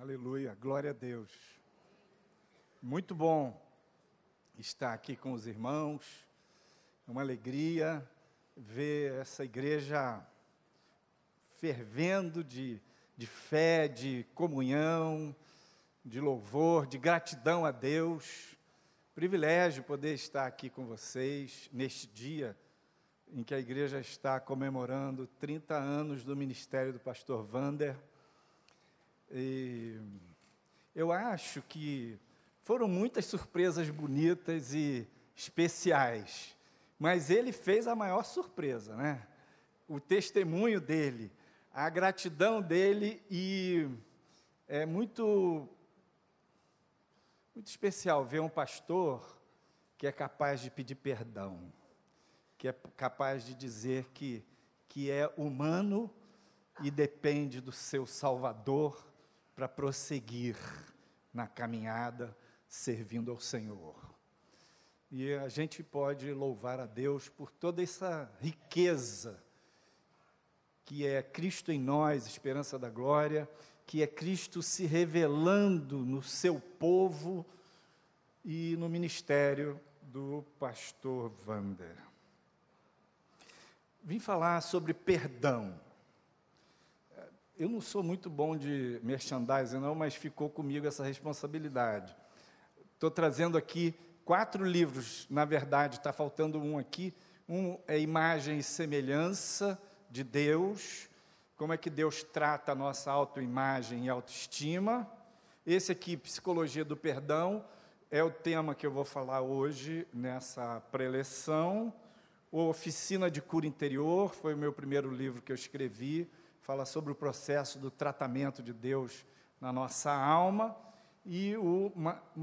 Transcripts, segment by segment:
Aleluia, glória a Deus. Muito bom estar aqui com os irmãos, é uma alegria ver essa igreja fervendo de, de fé, de comunhão, de louvor, de gratidão a Deus. Privilégio poder estar aqui com vocês neste dia em que a igreja está comemorando 30 anos do ministério do pastor Vander e eu acho que foram muitas surpresas bonitas e especiais, mas ele fez a maior surpresa, né? O testemunho dele, a gratidão dele e é muito muito especial ver um pastor que é capaz de pedir perdão, que é capaz de dizer que que é humano e depende do seu Salvador para prosseguir na caminhada servindo ao Senhor. E a gente pode louvar a Deus por toda essa riqueza que é Cristo em nós, esperança da glória, que é Cristo se revelando no seu povo e no ministério do pastor Vander. Vim falar sobre perdão eu não sou muito bom de merchandising, não, mas ficou comigo essa responsabilidade. Estou trazendo aqui quatro livros, na verdade, está faltando um aqui. Um é Imagem e Semelhança de Deus, como é que Deus trata a nossa autoimagem e autoestima. Esse aqui, Psicologia do Perdão, é o tema que eu vou falar hoje nessa preleção. O Oficina de Cura Interior foi o meu primeiro livro que eu escrevi fala sobre o processo do tratamento de Deus na nossa alma, e o,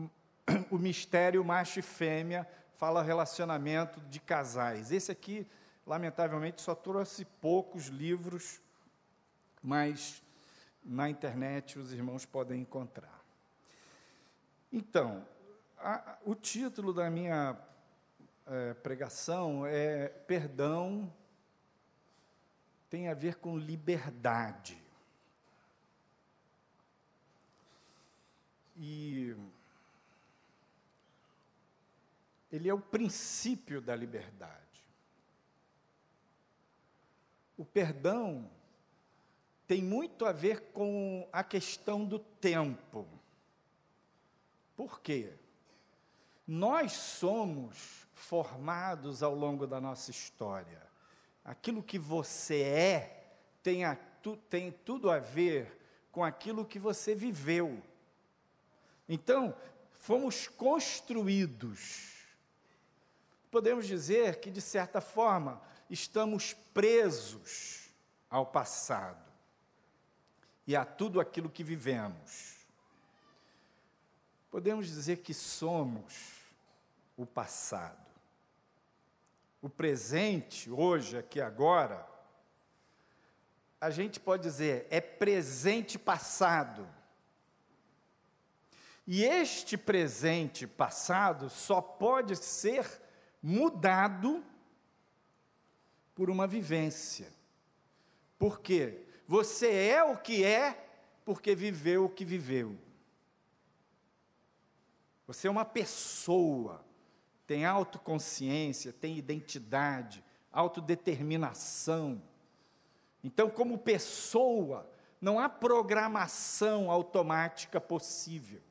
o mistério macho e fêmea fala relacionamento de casais. Esse aqui, lamentavelmente, só trouxe poucos livros, mas na internet os irmãos podem encontrar. Então, a, o título da minha é, pregação é Perdão tem a ver com liberdade. E ele é o princípio da liberdade. O perdão tem muito a ver com a questão do tempo. Por quê? Nós somos formados ao longo da nossa história aquilo que você é tem, a, tu, tem tudo a ver com aquilo que você viveu. Então, fomos construídos. Podemos dizer que, de certa forma, estamos presos ao passado e a tudo aquilo que vivemos. Podemos dizer que somos o passado o presente, hoje, aqui, agora, a gente pode dizer é presente passado. E este presente passado só pode ser mudado por uma vivência. Por quê? Você é o que é porque viveu o que viveu. Você é uma pessoa tem autoconsciência, tem identidade, autodeterminação. Então, como pessoa, não há programação automática possível.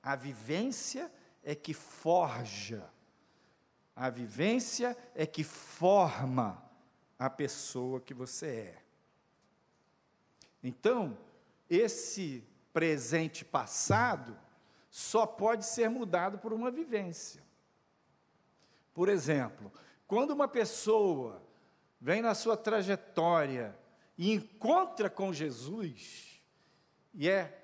A vivência é que forja, a vivência é que forma a pessoa que você é. Então, esse presente passado só pode ser mudado por uma vivência. Por exemplo, quando uma pessoa vem na sua trajetória e encontra com Jesus e é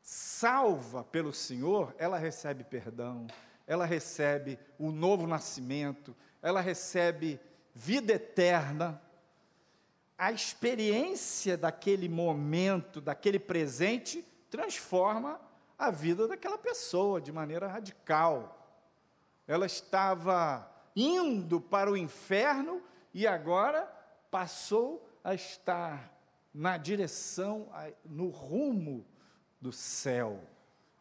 salva pelo Senhor, ela recebe perdão, ela recebe o novo nascimento, ela recebe vida eterna. A experiência daquele momento, daquele presente, transforma a vida daquela pessoa de maneira radical ela estava indo para o inferno e agora passou a estar na direção, no rumo do céu,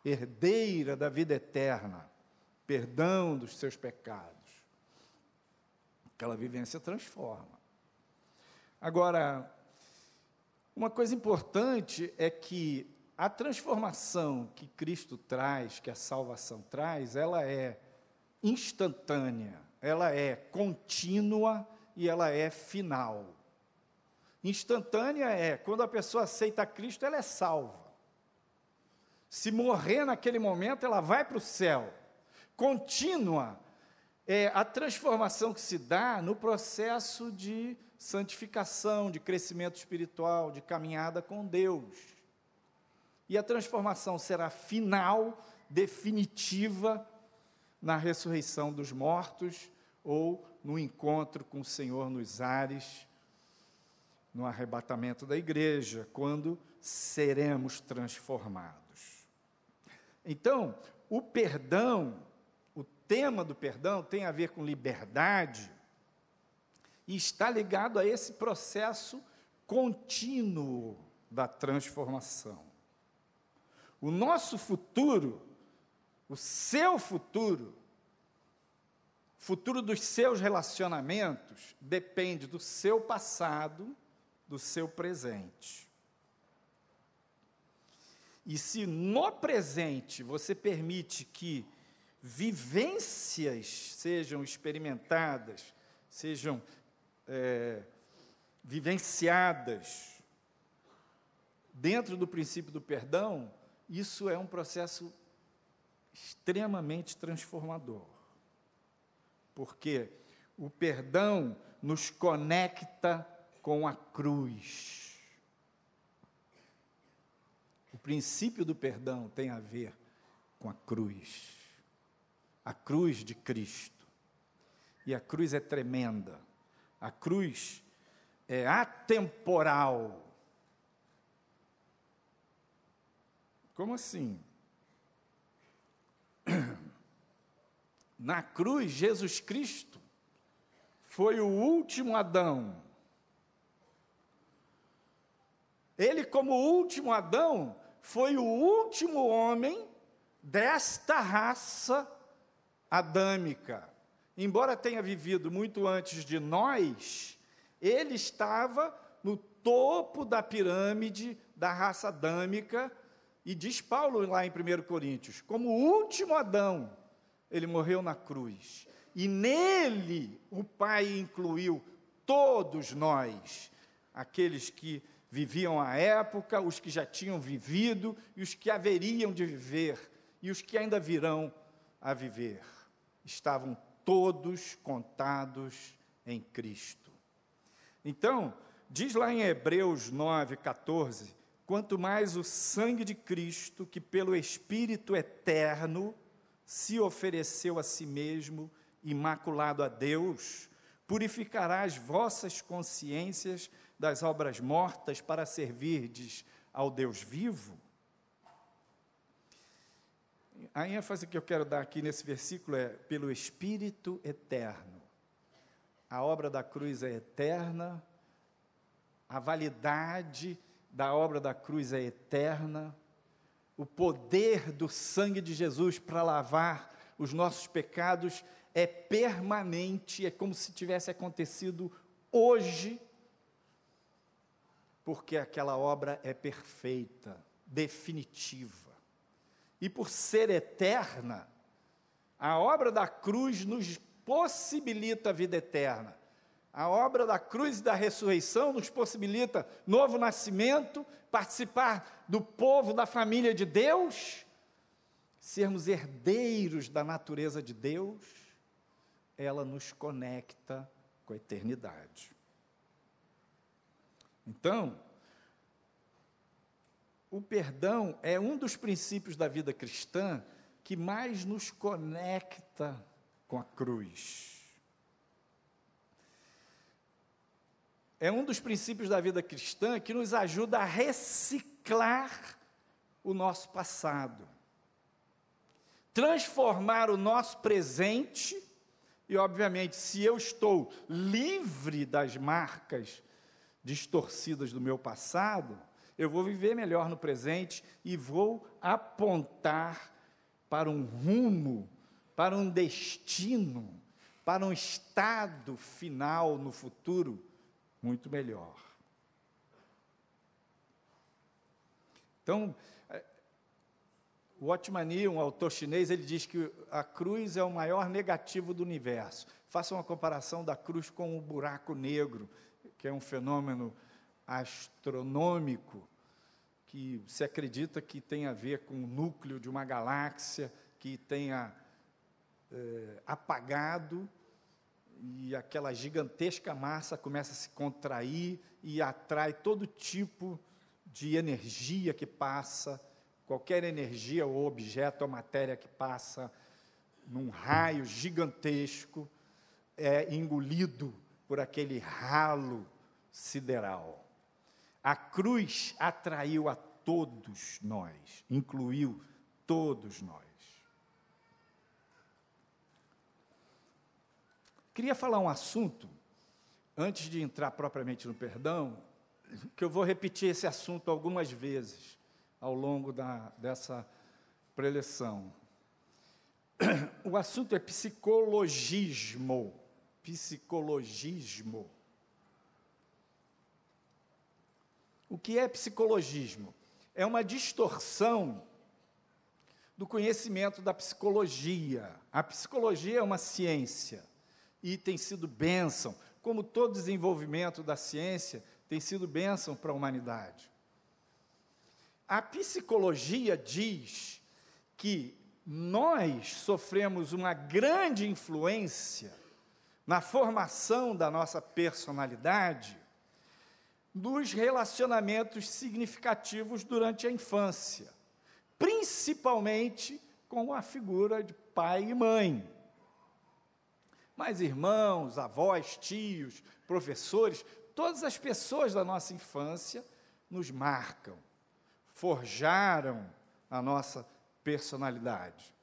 herdeira da vida eterna, perdão dos seus pecados. Aquela vivência transforma. Agora, uma coisa importante é que a transformação que Cristo traz, que a salvação traz, ela é instantânea, ela é contínua e ela é final. Instantânea é quando a pessoa aceita Cristo, ela é salva. Se morrer naquele momento, ela vai para o céu. Contínua é a transformação que se dá no processo de santificação, de crescimento espiritual, de caminhada com Deus. E a transformação será final, definitiva, na ressurreição dos mortos ou no encontro com o Senhor nos ares, no arrebatamento da igreja, quando seremos transformados. Então, o perdão, o tema do perdão tem a ver com liberdade e está ligado a esse processo contínuo da transformação. O nosso futuro, o seu futuro, futuro dos seus relacionamentos, depende do seu passado, do seu presente. E se no presente você permite que vivências sejam experimentadas, sejam é, vivenciadas dentro do princípio do perdão, isso é um processo extremamente transformador. Porque o perdão nos conecta com a cruz. O princípio do perdão tem a ver com a cruz. A cruz de Cristo. E a cruz é tremenda. A cruz é atemporal. Como assim? Na cruz, Jesus Cristo foi o último Adão. Ele, como último Adão, foi o último homem desta raça adâmica. Embora tenha vivido muito antes de nós, ele estava no topo da pirâmide da raça adâmica e diz Paulo lá em 1 Coríntios: como o último Adão, ele morreu na cruz. E nele o Pai incluiu todos nós, aqueles que viviam a época, os que já tinham vivido e os que haveriam de viver e os que ainda virão a viver. Estavam todos contados em Cristo. Então, diz lá em Hebreus 9, 14 quanto mais o sangue de Cristo, que pelo Espírito eterno se ofereceu a si mesmo, imaculado a Deus, purificará as vossas consciências das obras mortas para servirdes ao Deus vivo? A ênfase que eu quero dar aqui nesse versículo é pelo Espírito eterno. A obra da cruz é eterna, a validade da obra da cruz é eterna, o poder do sangue de Jesus para lavar os nossos pecados é permanente, é como se tivesse acontecido hoje, porque aquela obra é perfeita, definitiva. E por ser eterna, a obra da cruz nos possibilita a vida eterna. A obra da cruz e da ressurreição nos possibilita novo nascimento, participar do povo, da família de Deus, sermos herdeiros da natureza de Deus, ela nos conecta com a eternidade. Então, o perdão é um dos princípios da vida cristã que mais nos conecta com a cruz. É um dos princípios da vida cristã que nos ajuda a reciclar o nosso passado, transformar o nosso presente, e obviamente, se eu estou livre das marcas distorcidas do meu passado, eu vou viver melhor no presente e vou apontar para um rumo, para um destino, para um estado final no futuro muito melhor. Então, é, o Otmani, um autor chinês, ele diz que a cruz é o maior negativo do universo. Faça uma comparação da cruz com o buraco negro, que é um fenômeno astronômico que se acredita que tem a ver com o núcleo de uma galáxia que tenha é, apagado e aquela gigantesca massa começa a se contrair e atrai todo tipo de energia que passa, qualquer energia ou objeto ou matéria que passa num raio gigantesco é engolido por aquele ralo sideral. A cruz atraiu a todos nós, incluiu todos nós. Queria falar um assunto, antes de entrar propriamente no perdão, que eu vou repetir esse assunto algumas vezes ao longo da, dessa preleção. O assunto é psicologismo. Psicologismo. O que é psicologismo? É uma distorção do conhecimento da psicologia. A psicologia é uma ciência e tem sido bênção, como todo desenvolvimento da ciência tem sido bênção para a humanidade. A psicologia diz que nós sofremos uma grande influência na formação da nossa personalidade dos relacionamentos significativos durante a infância, principalmente com a figura de pai e mãe. Mas irmãos, avós, tios, professores, todas as pessoas da nossa infância nos marcam, forjaram a nossa personalidade.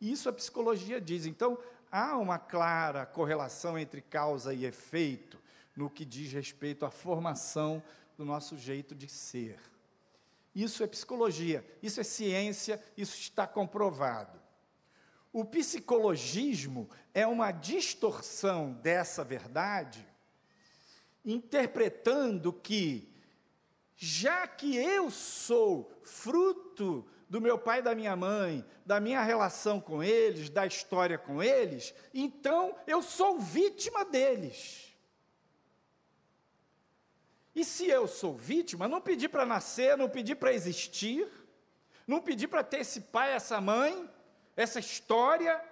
E isso a psicologia diz. Então, há uma clara correlação entre causa e efeito no que diz respeito à formação do nosso jeito de ser. Isso é psicologia, isso é ciência, isso está comprovado. O psicologismo é uma distorção dessa verdade, interpretando que, já que eu sou fruto do meu pai e da minha mãe, da minha relação com eles, da história com eles, então eu sou vítima deles. E se eu sou vítima, não pedi para nascer, não pedi para existir, não pedi para ter esse pai, essa mãe, essa história,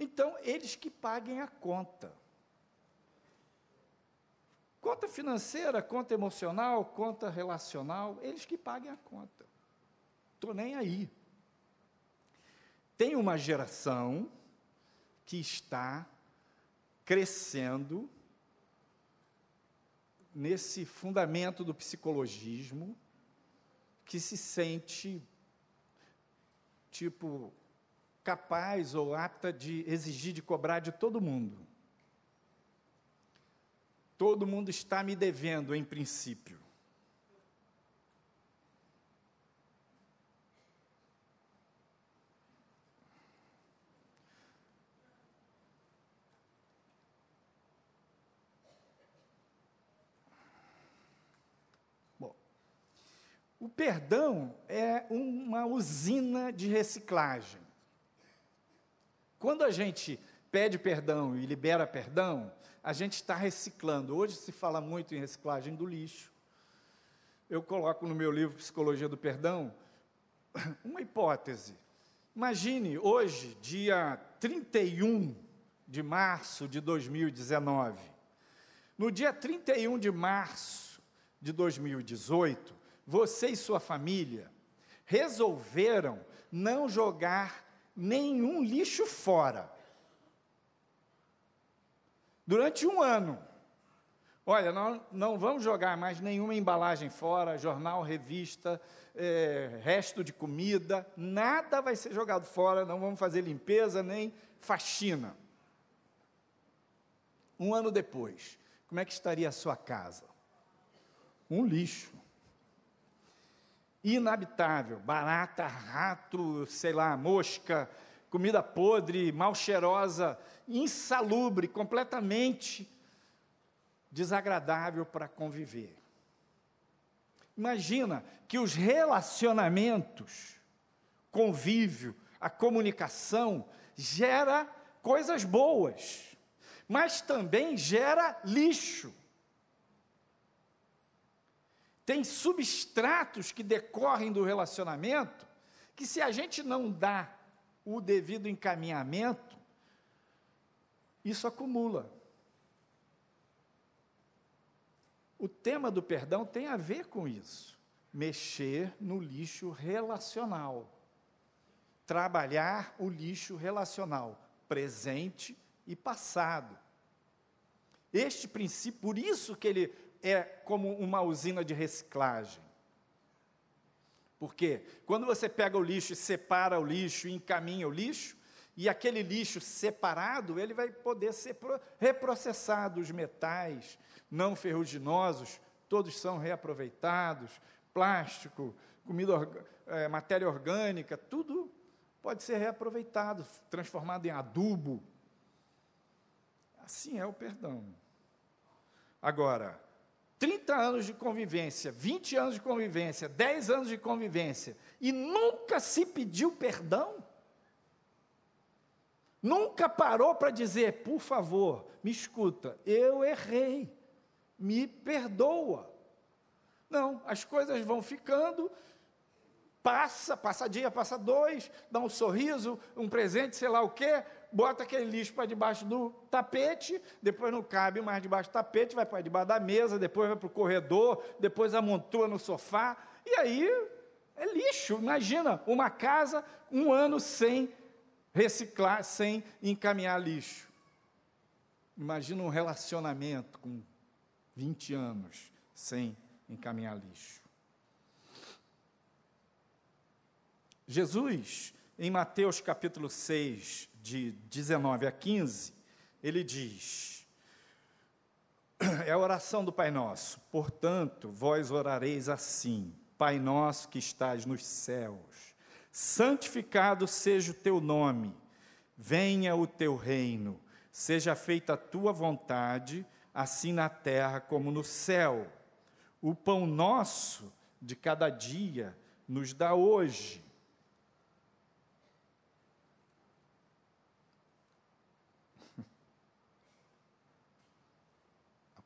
então eles que paguem a conta. Conta financeira, conta emocional, conta relacional, eles que paguem a conta. Estou nem aí. Tem uma geração que está crescendo nesse fundamento do psicologismo que se sente tipo capaz ou apta de exigir de cobrar de todo mundo. Todo mundo está me devendo em princípio. O perdão é uma usina de reciclagem. Quando a gente pede perdão e libera perdão, a gente está reciclando. Hoje se fala muito em reciclagem do lixo. Eu coloco no meu livro Psicologia do Perdão uma hipótese. Imagine hoje, dia 31 de março de 2019. No dia 31 de março de 2018, você e sua família resolveram não jogar nenhum lixo fora. Durante um ano. Olha, nós não vamos jogar mais nenhuma embalagem fora, jornal, revista, é, resto de comida, nada vai ser jogado fora, não vamos fazer limpeza nem faxina. Um ano depois, como é que estaria a sua casa? um lixo. Inabitável, barata, rato, sei lá, mosca, comida podre, mal cheirosa, insalubre, completamente desagradável para conviver. Imagina que os relacionamentos, convívio, a comunicação gera coisas boas, mas também gera lixo. Tem substratos que decorrem do relacionamento que, se a gente não dá o devido encaminhamento, isso acumula. O tema do perdão tem a ver com isso. Mexer no lixo relacional. Trabalhar o lixo relacional, presente e passado. Este princípio, por isso que ele é como uma usina de reciclagem. Porque quando você pega o lixo e separa o lixo e encaminha o lixo, e aquele lixo separado, ele vai poder ser reprocessado, os metais não ferruginosos, todos são reaproveitados, plástico, comida, é, matéria orgânica, tudo pode ser reaproveitado, transformado em adubo. Assim é o perdão. Agora, 30 anos de convivência, 20 anos de convivência, 10 anos de convivência, e nunca se pediu perdão? Nunca parou para dizer, por favor, me escuta, eu errei, me perdoa. Não, as coisas vão ficando, passa, passa dia, passa dois, dá um sorriso, um presente, sei lá o quê, bota aquele lixo para debaixo do tapete, depois não cabe mais debaixo do tapete, vai para debaixo da mesa, depois vai para o corredor, depois amontoa no sofá, e aí é lixo. Imagina uma casa, um ano sem reciclar, sem encaminhar lixo. Imagina um relacionamento com 20 anos sem encaminhar lixo. Jesus, em Mateus capítulo 6, de 19 a 15, ele diz: é a oração do Pai Nosso. Portanto, vós orareis assim: Pai Nosso que estás nos céus, santificado seja o teu nome, venha o teu reino, seja feita a tua vontade, assim na terra como no céu. O pão nosso de cada dia nos dá hoje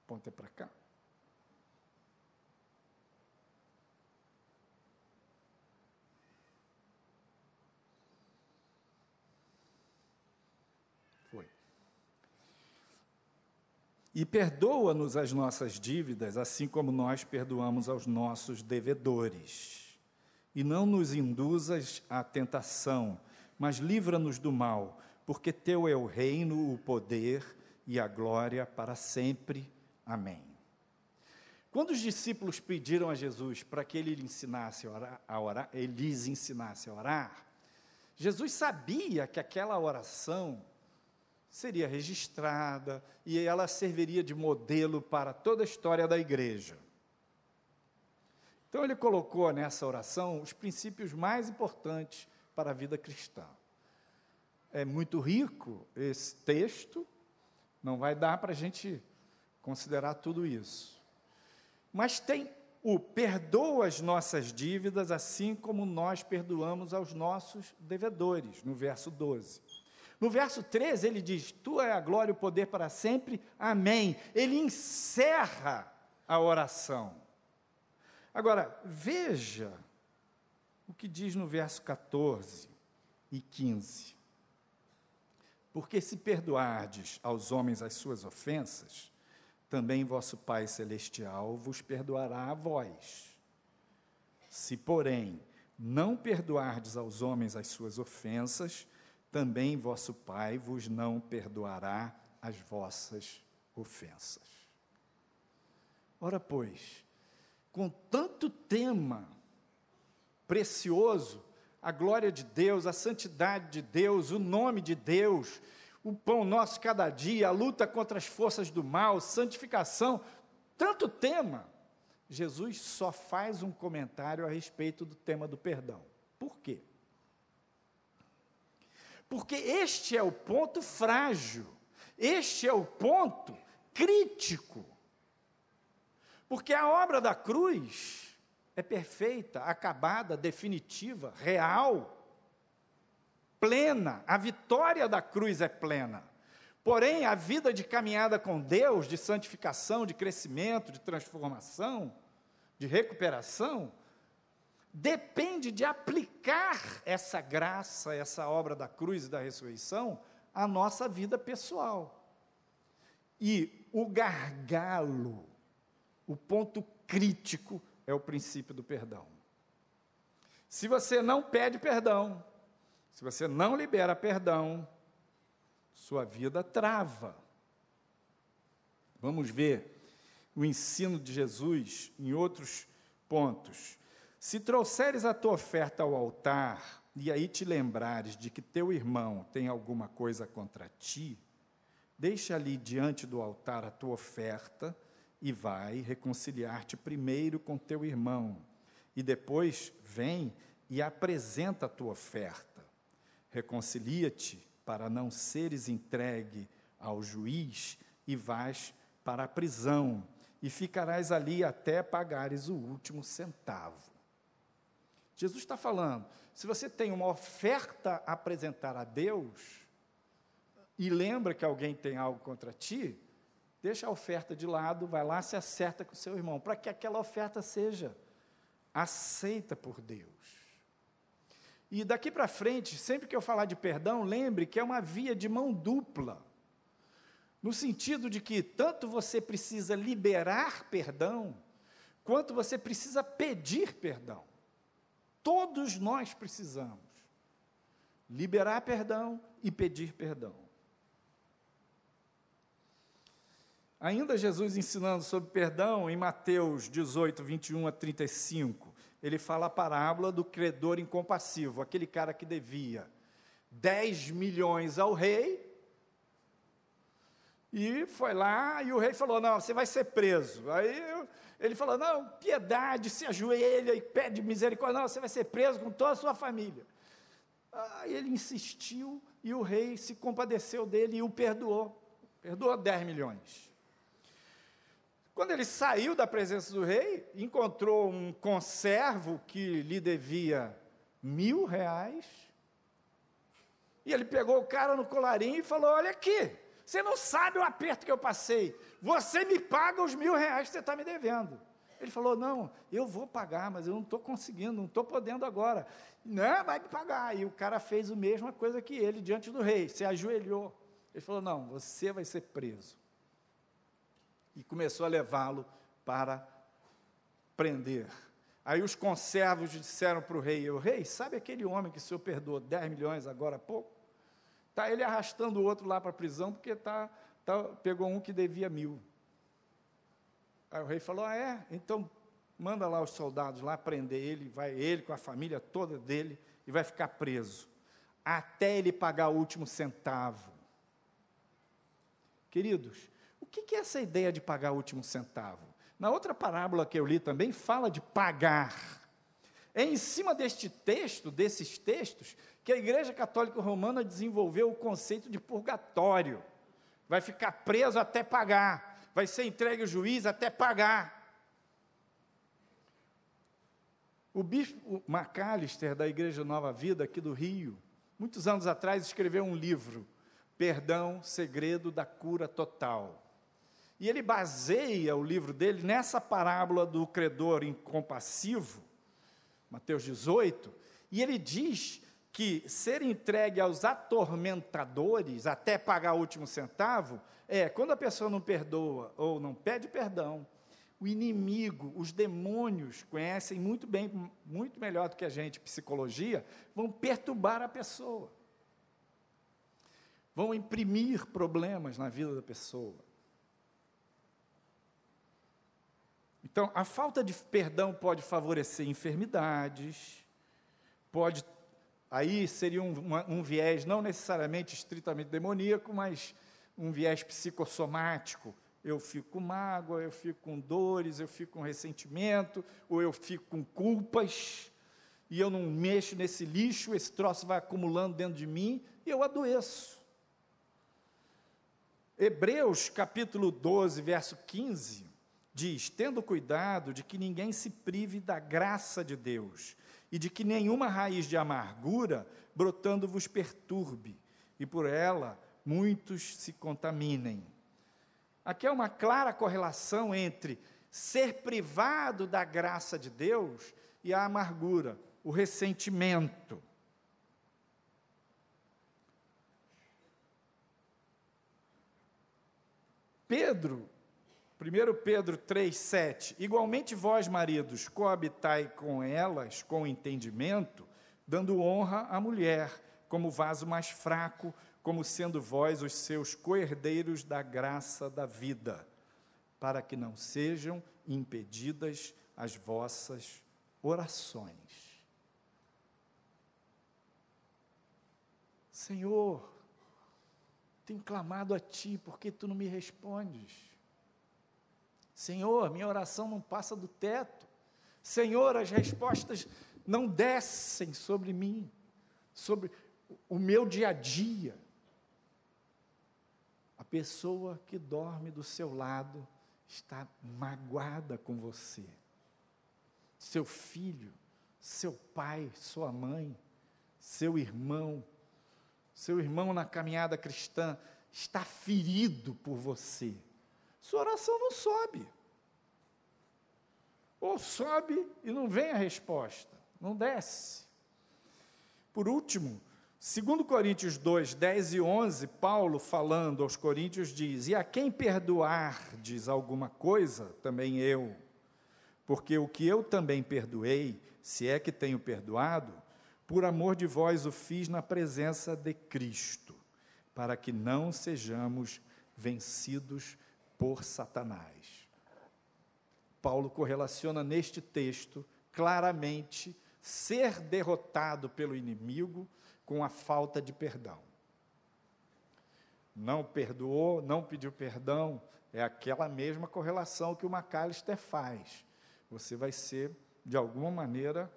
Ponta para cá. Foi. E perdoa-nos as nossas dívidas, assim como nós perdoamos aos nossos devedores. E não nos induzas à tentação, mas livra-nos do mal, porque teu é o reino, o poder e a glória para sempre. Amém. Quando os discípulos pediram a Jesus para que ele ensinasse a orar, a orar, ele lhes ensinasse a orar, Jesus sabia que aquela oração seria registrada e ela serviria de modelo para toda a história da igreja. Então ele colocou nessa oração os princípios mais importantes para a vida cristã. É muito rico esse texto, não vai dar para a gente considerar tudo isso. Mas tem o perdoa as nossas dívidas, assim como nós perdoamos aos nossos devedores, no verso 12. No verso 13, ele diz: Tua é a glória e o poder para sempre, amém. Ele encerra a oração. Agora, veja o que diz no verso 14 e 15. Porque se perdoardes aos homens as suas ofensas, também vosso Pai Celestial vos perdoará a vós. Se, porém, não perdoardes aos homens as suas ofensas, também vosso Pai vos não perdoará as vossas ofensas. Ora, pois, com tanto tema precioso, a glória de Deus, a santidade de Deus, o nome de Deus, o pão nosso cada dia, a luta contra as forças do mal, santificação, tanto tema. Jesus só faz um comentário a respeito do tema do perdão. Por quê? Porque este é o ponto frágil, este é o ponto crítico. Porque a obra da cruz é perfeita, acabada, definitiva, real, plena. A vitória da cruz é plena. Porém, a vida de caminhada com Deus, de santificação, de crescimento, de transformação, de recuperação, depende de aplicar essa graça, essa obra da cruz e da ressurreição à nossa vida pessoal. E o gargalo, o ponto crítico, é o princípio do perdão. Se você não pede perdão, se você não libera perdão, sua vida trava. Vamos ver o ensino de Jesus em outros pontos. Se trouxeres a tua oferta ao altar, e aí te lembrares de que teu irmão tem alguma coisa contra ti, deixa ali diante do altar a tua oferta e vai reconciliar-te primeiro com teu irmão, e depois vem e apresenta a tua oferta. Reconcilia-te para não seres entregue ao juiz e vais para a prisão, e ficarás ali até pagares o último centavo. Jesus está falando, se você tem uma oferta a apresentar a Deus, e lembra que alguém tem algo contra ti, deixa a oferta de lado, vai lá, se acerta com seu irmão, para que aquela oferta seja aceita por Deus. E daqui para frente, sempre que eu falar de perdão, lembre que é uma via de mão dupla. No sentido de que tanto você precisa liberar perdão, quanto você precisa pedir perdão. Todos nós precisamos liberar perdão e pedir perdão. Ainda Jesus ensinando sobre perdão, em Mateus 18, 21 a 35 ele fala a parábola do credor incompassivo, aquele cara que devia 10 milhões ao rei, e foi lá, e o rei falou: Não, você vai ser preso. Aí ele falou: Não, piedade, se ajoelha e pede misericórdia. Não, você vai ser preso com toda a sua família. Aí ele insistiu, e o rei se compadeceu dele e o perdoou. Perdoou 10 milhões. Quando ele saiu da presença do rei, encontrou um conservo que lhe devia mil reais. E ele pegou o cara no colarinho e falou: Olha aqui, você não sabe o aperto que eu passei. Você me paga os mil reais que você está me devendo. Ele falou: Não, eu vou pagar, mas eu não estou conseguindo, não estou podendo agora. Não, vai me pagar. E o cara fez a mesma coisa que ele diante do rei, se ajoelhou. Ele falou: Não, você vai ser preso e começou a levá-lo para prender. Aí os conservos disseram para o rei: O rei, sabe aquele homem que o senhor perdoou 10 milhões agora há pouco? Está ele arrastando o outro lá para a prisão porque tá, tá, pegou um que devia mil. Aí o rei falou: Ah, é? Então manda lá os soldados lá prender ele, vai ele com a família toda dele e vai ficar preso, até ele pagar o último centavo. Queridos, o que é essa ideia de pagar o último centavo? Na outra parábola que eu li também fala de pagar. É em cima deste texto, desses textos, que a Igreja Católica Romana desenvolveu o conceito de purgatório. Vai ficar preso até pagar, vai ser entregue ao juiz até pagar. O bispo Macalister, da Igreja Nova Vida, aqui do Rio, muitos anos atrás, escreveu um livro, Perdão, Segredo da Cura Total. E ele baseia o livro dele nessa parábola do credor incompassivo, Mateus 18, e ele diz que ser entregue aos atormentadores até pagar o último centavo é quando a pessoa não perdoa ou não pede perdão, o inimigo, os demônios conhecem muito bem, muito melhor do que a gente, psicologia, vão perturbar a pessoa. Vão imprimir problemas na vida da pessoa. Então, a falta de perdão pode favorecer enfermidades, pode. Aí seria um, uma, um viés não necessariamente estritamente demoníaco, mas um viés psicossomático. eu fico com mágoa, eu fico com dores, eu fico com ressentimento, ou eu fico com culpas, e eu não mexo nesse lixo, esse troço vai acumulando dentro de mim e eu adoeço. Hebreus capítulo 12, verso 15, diz: Tendo cuidado de que ninguém se prive da graça de Deus, e de que nenhuma raiz de amargura brotando vos perturbe, e por ela muitos se contaminem. Aqui é uma clara correlação entre ser privado da graça de Deus e a amargura, o ressentimento. Pedro, 1 Pedro 3,7: Igualmente vós, maridos, coabitai com elas com entendimento, dando honra à mulher, como vaso mais fraco, como sendo vós os seus coerdeiros da graça da vida, para que não sejam impedidas as vossas orações. Senhor, tenho clamado a Ti, porque Tu não me respondes? Senhor, minha oração não passa do teto. Senhor, as respostas não descem sobre mim, sobre o meu dia a dia. A pessoa que dorme do seu lado está magoada com você. Seu filho, seu pai, sua mãe, seu irmão, seu irmão na caminhada cristã está ferido por você, sua oração não sobe. Ou sobe e não vem a resposta, não desce. Por último, segundo Coríntios 2, 10 e 11, Paulo falando aos Coríntios diz: "E a quem perdoardes alguma coisa, também eu, porque o que eu também perdoei, se é que tenho perdoado, por amor de vós o fiz na presença de Cristo, para que não sejamos vencidos por Satanás. Paulo correlaciona neste texto claramente ser derrotado pelo inimigo com a falta de perdão. Não perdoou, não pediu perdão, é aquela mesma correlação que o McAllister faz. Você vai ser, de alguma maneira,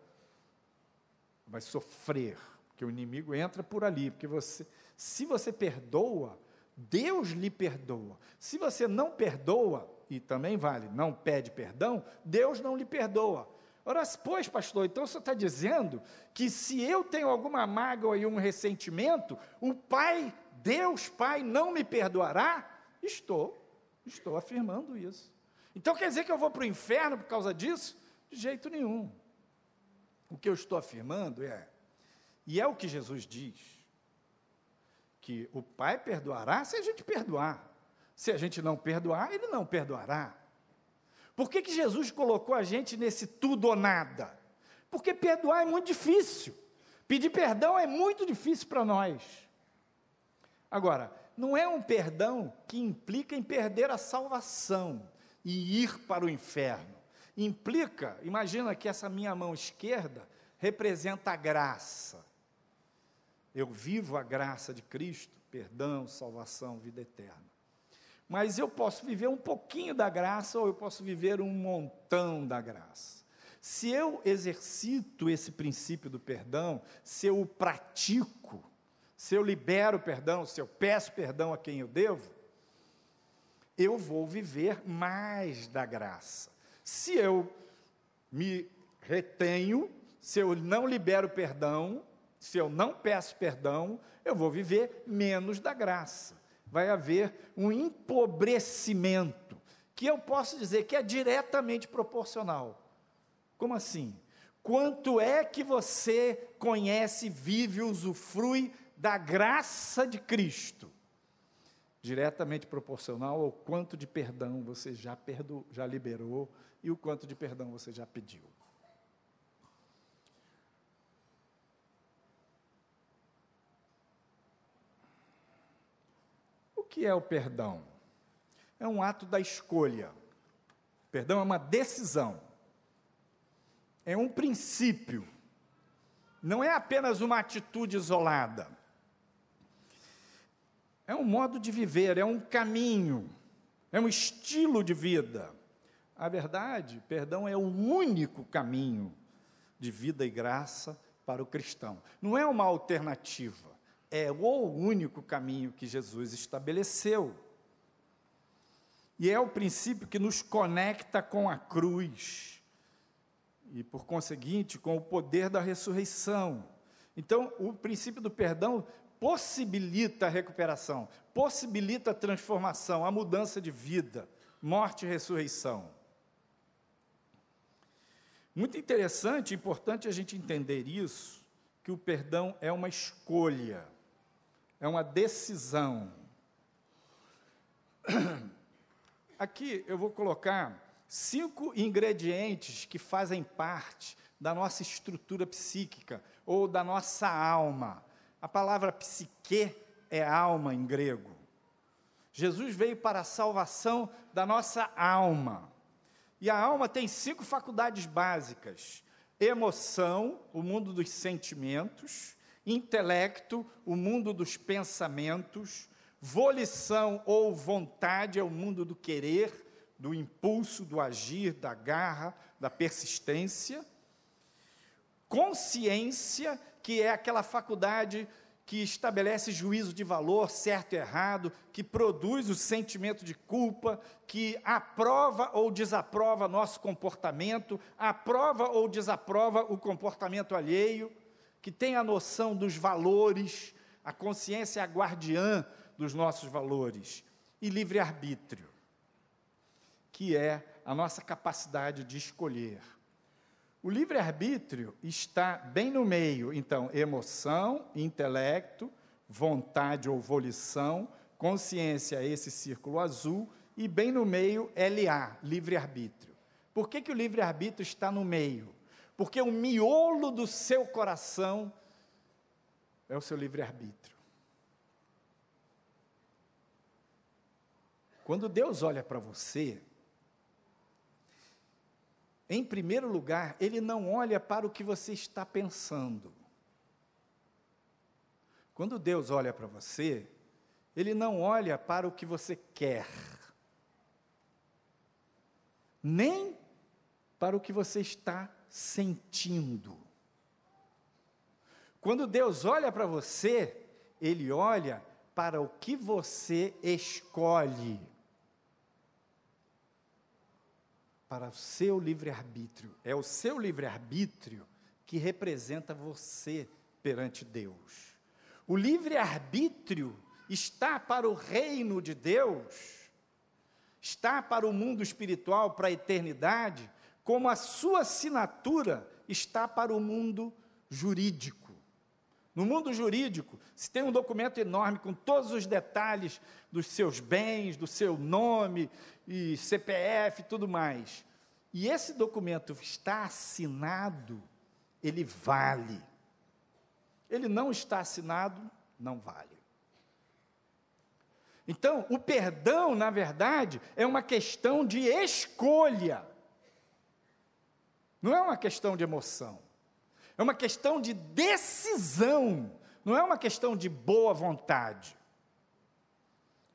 vai sofrer, porque o inimigo entra por ali, porque você, se você perdoa, Deus lhe perdoa. Se você não perdoa, e também vale, não pede perdão, Deus não lhe perdoa. Ora, pois, pastor, então você está dizendo que se eu tenho alguma mágoa e um ressentimento, o Pai, Deus Pai, não me perdoará? Estou, estou afirmando isso. Então quer dizer que eu vou para o inferno por causa disso? De jeito nenhum. O que eu estou afirmando é, e é o que Jesus diz, que o Pai perdoará se a gente perdoar. Se a gente não perdoar, Ele não perdoará. Por que, que Jesus colocou a gente nesse tudo ou nada? Porque perdoar é muito difícil. Pedir perdão é muito difícil para nós. Agora, não é um perdão que implica em perder a salvação e ir para o inferno implica, imagina que essa minha mão esquerda representa a graça. Eu vivo a graça de Cristo, perdão, salvação, vida eterna. Mas eu posso viver um pouquinho da graça ou eu posso viver um montão da graça. Se eu exercito esse princípio do perdão, se eu o pratico, se eu libero perdão, se eu peço perdão a quem eu devo, eu vou viver mais da graça. Se eu me retenho, se eu não libero perdão, se eu não peço perdão, eu vou viver menos da graça. Vai haver um empobrecimento, que eu posso dizer que é diretamente proporcional. Como assim? Quanto é que você conhece, vive, usufrui da graça de Cristo? Diretamente proporcional ao quanto de perdão você já, perdoou, já liberou, e o quanto de perdão você já pediu. O que é o perdão? É um ato da escolha. Perdão é uma decisão. É um princípio. Não é apenas uma atitude isolada. É um modo de viver, é um caminho é um estilo de vida. A verdade, perdão é o único caminho de vida e graça para o cristão. Não é uma alternativa, é o único caminho que Jesus estabeleceu. E é o princípio que nos conecta com a cruz e, por conseguinte, com o poder da ressurreição. Então, o princípio do perdão possibilita a recuperação, possibilita a transformação, a mudança de vida, morte e ressurreição. Muito interessante e importante a gente entender isso, que o perdão é uma escolha, é uma decisão. Aqui eu vou colocar cinco ingredientes que fazem parte da nossa estrutura psíquica ou da nossa alma. A palavra psique é alma em grego. Jesus veio para a salvação da nossa alma. E a alma tem cinco faculdades básicas: emoção, o mundo dos sentimentos, intelecto, o mundo dos pensamentos, volição ou vontade é o mundo do querer, do impulso, do agir, da garra, da persistência, consciência, que é aquela faculdade que estabelece juízo de valor, certo e errado, que produz o sentimento de culpa, que aprova ou desaprova nosso comportamento, aprova ou desaprova o comportamento alheio, que tem a noção dos valores, a consciência é a guardiã dos nossos valores, e livre-arbítrio, que é a nossa capacidade de escolher o livre-arbítrio está bem no meio, então, emoção, intelecto, vontade ou volição, consciência, esse círculo azul, e bem no meio, LA, livre-arbítrio. Por que, que o livre-arbítrio está no meio? Porque o miolo do seu coração é o seu livre-arbítrio. Quando Deus olha para você, em primeiro lugar, ele não olha para o que você está pensando. Quando Deus olha para você, ele não olha para o que você quer, nem para o que você está sentindo. Quando Deus olha para você, ele olha para o que você escolhe. para o seu livre-arbítrio. É o seu livre-arbítrio que representa você perante Deus. O livre-arbítrio está para o reino de Deus, está para o mundo espiritual, para a eternidade, como a sua assinatura está para o mundo jurídico. No mundo jurídico, se tem um documento enorme com todos os detalhes dos seus bens, do seu nome e CPF e tudo mais. E esse documento está assinado, ele vale. Ele não está assinado, não vale. Então, o perdão, na verdade, é uma questão de escolha. Não é uma questão de emoção. É uma questão de decisão. Não é uma questão de boa vontade.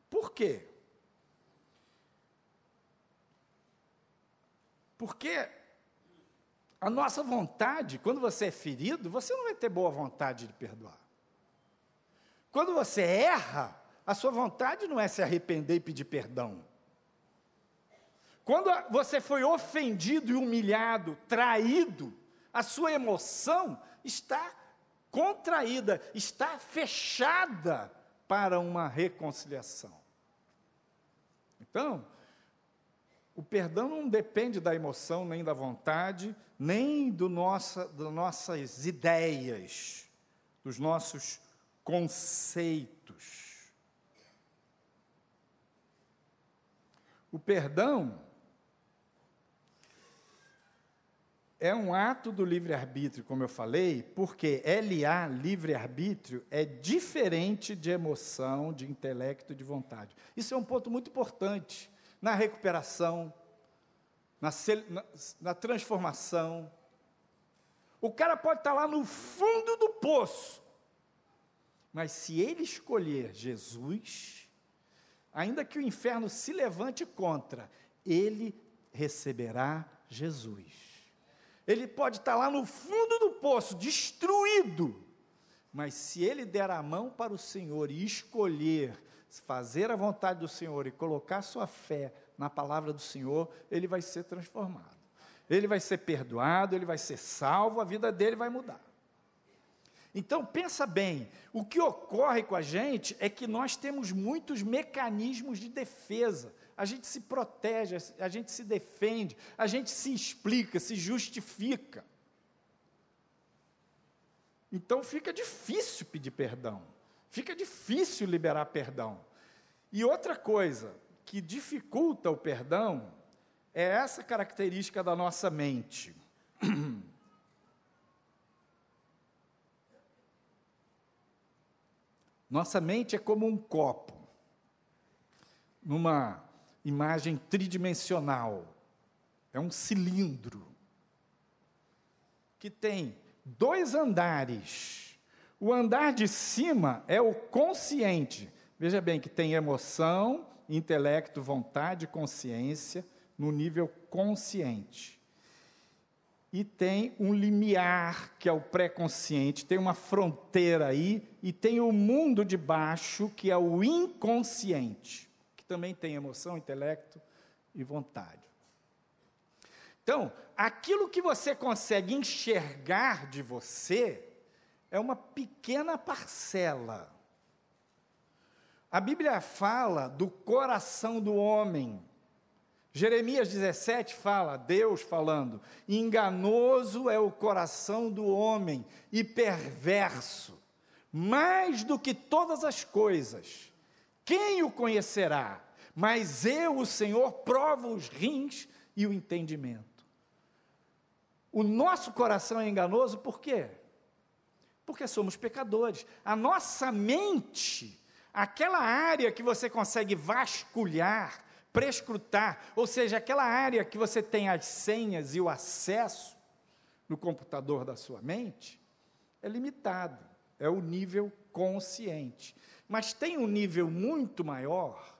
Por quê? Porque a nossa vontade, quando você é ferido, você não vai ter boa vontade de perdoar. Quando você erra, a sua vontade não é se arrepender e pedir perdão. Quando você foi ofendido e humilhado, traído, a sua emoção está contraída, está fechada para uma reconciliação. Então, o perdão não depende da emoção, nem da vontade, nem do nossa, das nossas ideias, dos nossos conceitos. O perdão é um ato do livre-arbítrio, como eu falei, porque LA, livre-arbítrio, é diferente de emoção, de intelecto de vontade. Isso é um ponto muito importante na recuperação, na, na, na transformação. O cara pode estar lá no fundo do poço, mas se ele escolher Jesus, ainda que o inferno se levante contra, ele receberá Jesus. Ele pode estar lá no fundo do poço, destruído, mas se ele der a mão para o Senhor e escolher fazer a vontade do Senhor e colocar sua fé na palavra do Senhor, ele vai ser transformado. Ele vai ser perdoado, ele vai ser salvo, a vida dele vai mudar. Então, pensa bem, o que ocorre com a gente é que nós temos muitos mecanismos de defesa. A gente se protege, a gente se defende, a gente se explica, se justifica. Então fica difícil pedir perdão, fica difícil liberar perdão. E outra coisa que dificulta o perdão é essa característica da nossa mente. Nossa mente é como um copo, numa imagem tridimensional. É um cilindro que tem dois andares. O andar de cima é o consciente. Veja bem que tem emoção, intelecto, vontade, consciência no nível consciente e tem um limiar, que é o pré-consciente, tem uma fronteira aí, e tem o mundo de baixo, que é o inconsciente, que também tem emoção, intelecto e vontade. Então, aquilo que você consegue enxergar de você é uma pequena parcela. A Bíblia fala do coração do homem, Jeremias 17 fala, Deus falando: enganoso é o coração do homem e perverso, mais do que todas as coisas. Quem o conhecerá? Mas eu, o Senhor, provo os rins e o entendimento. O nosso coração é enganoso por quê? Porque somos pecadores. A nossa mente, aquela área que você consegue vasculhar, prescrutar, ou seja, aquela área que você tem as senhas e o acesso no computador da sua mente, é limitado, é o nível consciente. Mas tem um nível muito maior,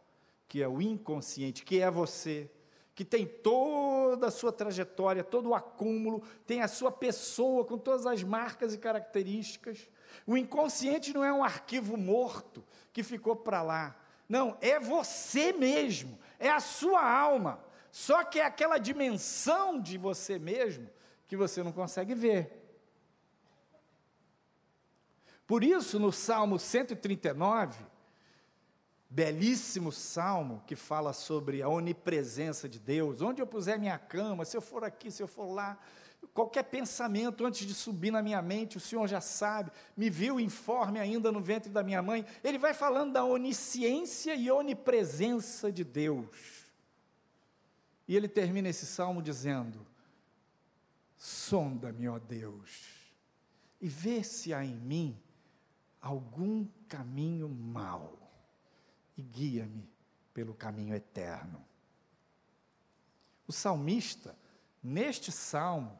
que é o inconsciente, que é você, que tem toda a sua trajetória, todo o acúmulo, tem a sua pessoa com todas as marcas e características. O inconsciente não é um arquivo morto que ficou para lá. Não, é você mesmo, é a sua alma. Só que é aquela dimensão de você mesmo que você não consegue ver. Por isso, no Salmo 139, belíssimo salmo que fala sobre a onipresença de Deus, onde eu puser minha cama, se eu for aqui, se eu for lá, qualquer pensamento antes de subir na minha mente, o Senhor já sabe, me viu informe ainda no ventre da minha mãe. Ele vai falando da onisciência e onipresença de Deus. E ele termina esse salmo dizendo: Sonda-me, ó Deus, e vê se há em mim algum caminho mau, e guia-me pelo caminho eterno. O salmista, neste salmo,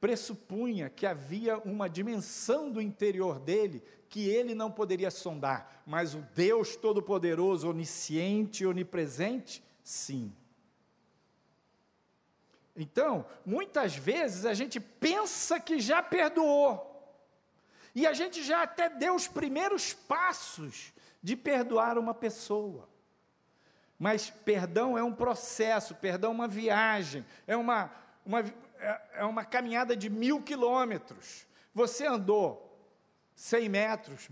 pressupunha que havia uma dimensão do interior dele que ele não poderia sondar, mas o Deus Todo-Poderoso, onisciente, onipresente, sim. Então, muitas vezes a gente pensa que já perdoou, e a gente já até deu os primeiros passos de perdoar uma pessoa. Mas perdão é um processo, perdão é uma viagem, é uma, uma, é, é uma caminhada de mil quilômetros. Você andou cem metros,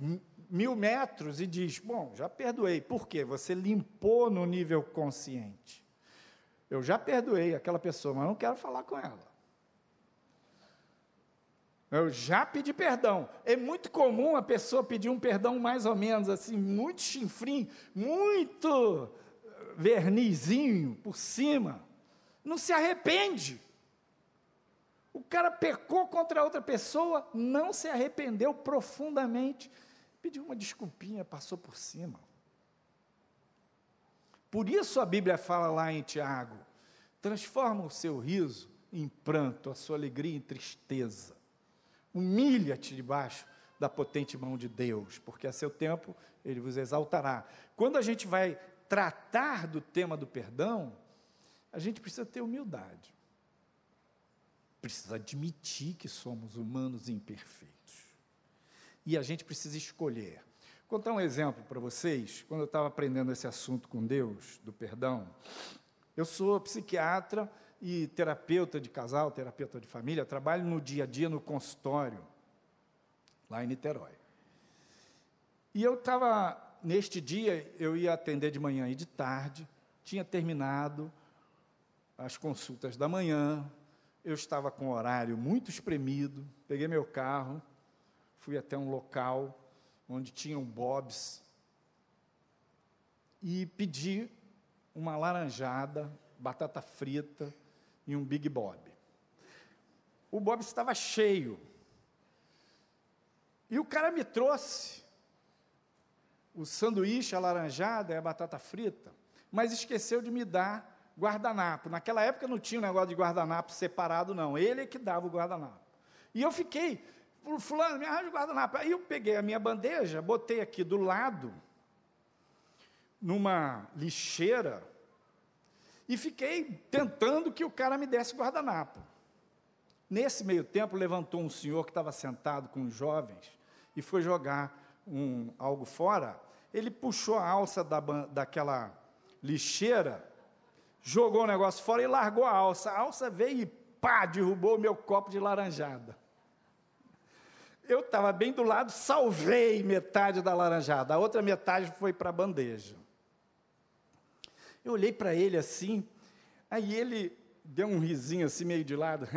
mil metros e diz: Bom, já perdoei. Por quê? Você limpou no nível consciente. Eu já perdoei aquela pessoa, mas não quero falar com ela. Eu já pedi perdão. É muito comum a pessoa pedir um perdão mais ou menos assim, muito chinfrim, muito vernizinho por cima. Não se arrepende. O cara pecou contra outra pessoa, não se arrependeu profundamente, pediu uma desculpinha, passou por cima. Por isso a Bíblia fala lá em Tiago: transforma o seu riso em pranto, a sua alegria em tristeza. Humilha-te debaixo da potente mão de Deus, porque a seu tempo ele vos exaltará. Quando a gente vai tratar do tema do perdão, a gente precisa ter humildade. Precisa admitir que somos humanos imperfeitos. E a gente precisa escolher. Vou contar um exemplo para vocês. Quando eu estava aprendendo esse assunto com Deus, do perdão, eu sou psiquiatra e terapeuta de casal, terapeuta de família, trabalho no dia a dia no consultório, lá em Niterói. E eu estava, neste dia, eu ia atender de manhã e de tarde, tinha terminado as consultas da manhã, eu estava com o horário muito espremido, peguei meu carro, fui até um local onde tinham bobs e pedi uma laranjada, batata frita e um Big Bob. O Bob estava cheio. E o cara me trouxe o sanduíche, a laranjada e a batata frita, mas esqueceu de me dar guardanapo. Naquela época não tinha um negócio de guardanapo separado, não. Ele é que dava o guardanapo. E eu fiquei, fulano, me arranja o guardanapo. Aí eu peguei a minha bandeja, botei aqui do lado, numa lixeira, e fiquei tentando que o cara me desse guardanapo. Nesse meio tempo, levantou um senhor que estava sentado com os jovens e foi jogar um, algo fora. Ele puxou a alça da, daquela lixeira, jogou o negócio fora e largou a alça. A alça veio e pá, derrubou o meu copo de laranjada. Eu estava bem do lado, salvei metade da laranjada, a outra metade foi para a bandeja. Eu olhei para ele assim, aí ele deu um risinho assim, meio de lado,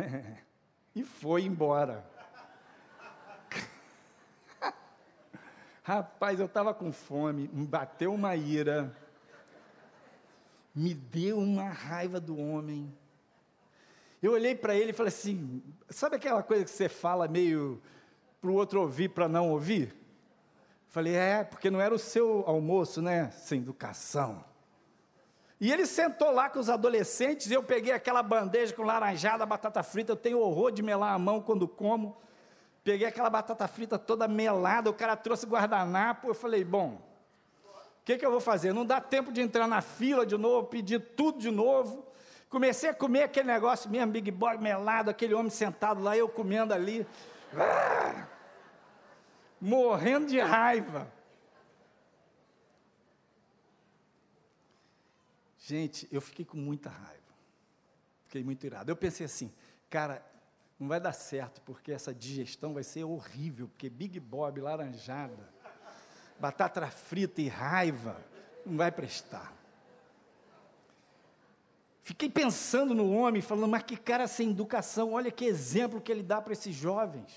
e foi embora. Rapaz, eu estava com fome, me bateu uma ira, me deu uma raiva do homem. Eu olhei para ele e falei assim: sabe aquela coisa que você fala meio para o outro ouvir para não ouvir? Falei, é, porque não era o seu almoço, né? Sem educação. E ele sentou lá com os adolescentes, eu peguei aquela bandeja com laranjada, batata frita, eu tenho horror de melar a mão quando como. Peguei aquela batata frita toda melada, o cara trouxe guardanapo, eu falei, bom, o que, que eu vou fazer? Não dá tempo de entrar na fila de novo, pedir tudo de novo. Comecei a comer aquele negócio mesmo, Big Boy melado, aquele homem sentado lá, eu comendo ali. Ah, morrendo de raiva. Gente, eu fiquei com muita raiva. Fiquei muito irado. Eu pensei assim, cara, não vai dar certo, porque essa digestão vai ser horrível, porque Big Bob, laranjada, batata frita e raiva, não vai prestar. Fiquei pensando no homem, falando, mas que cara sem educação, olha que exemplo que ele dá para esses jovens.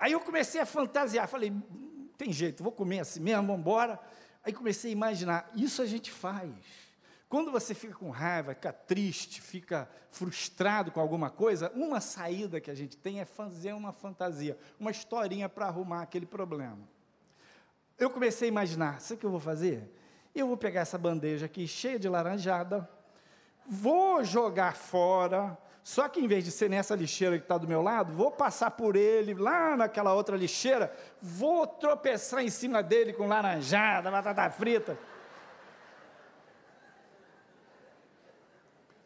Aí eu comecei a fantasiar, falei, tem jeito, vou comer assim mesmo, vamos embora. Aí comecei a imaginar, isso a gente faz. Quando você fica com raiva, fica triste, fica frustrado com alguma coisa, uma saída que a gente tem é fazer uma fantasia, uma historinha para arrumar aquele problema. Eu comecei a imaginar, sabe o que eu vou fazer? Eu vou pegar essa bandeja aqui cheia de laranjada, vou jogar fora, só que em vez de ser nessa lixeira que está do meu lado, vou passar por ele lá naquela outra lixeira, vou tropeçar em cima dele com laranjada, batata frita.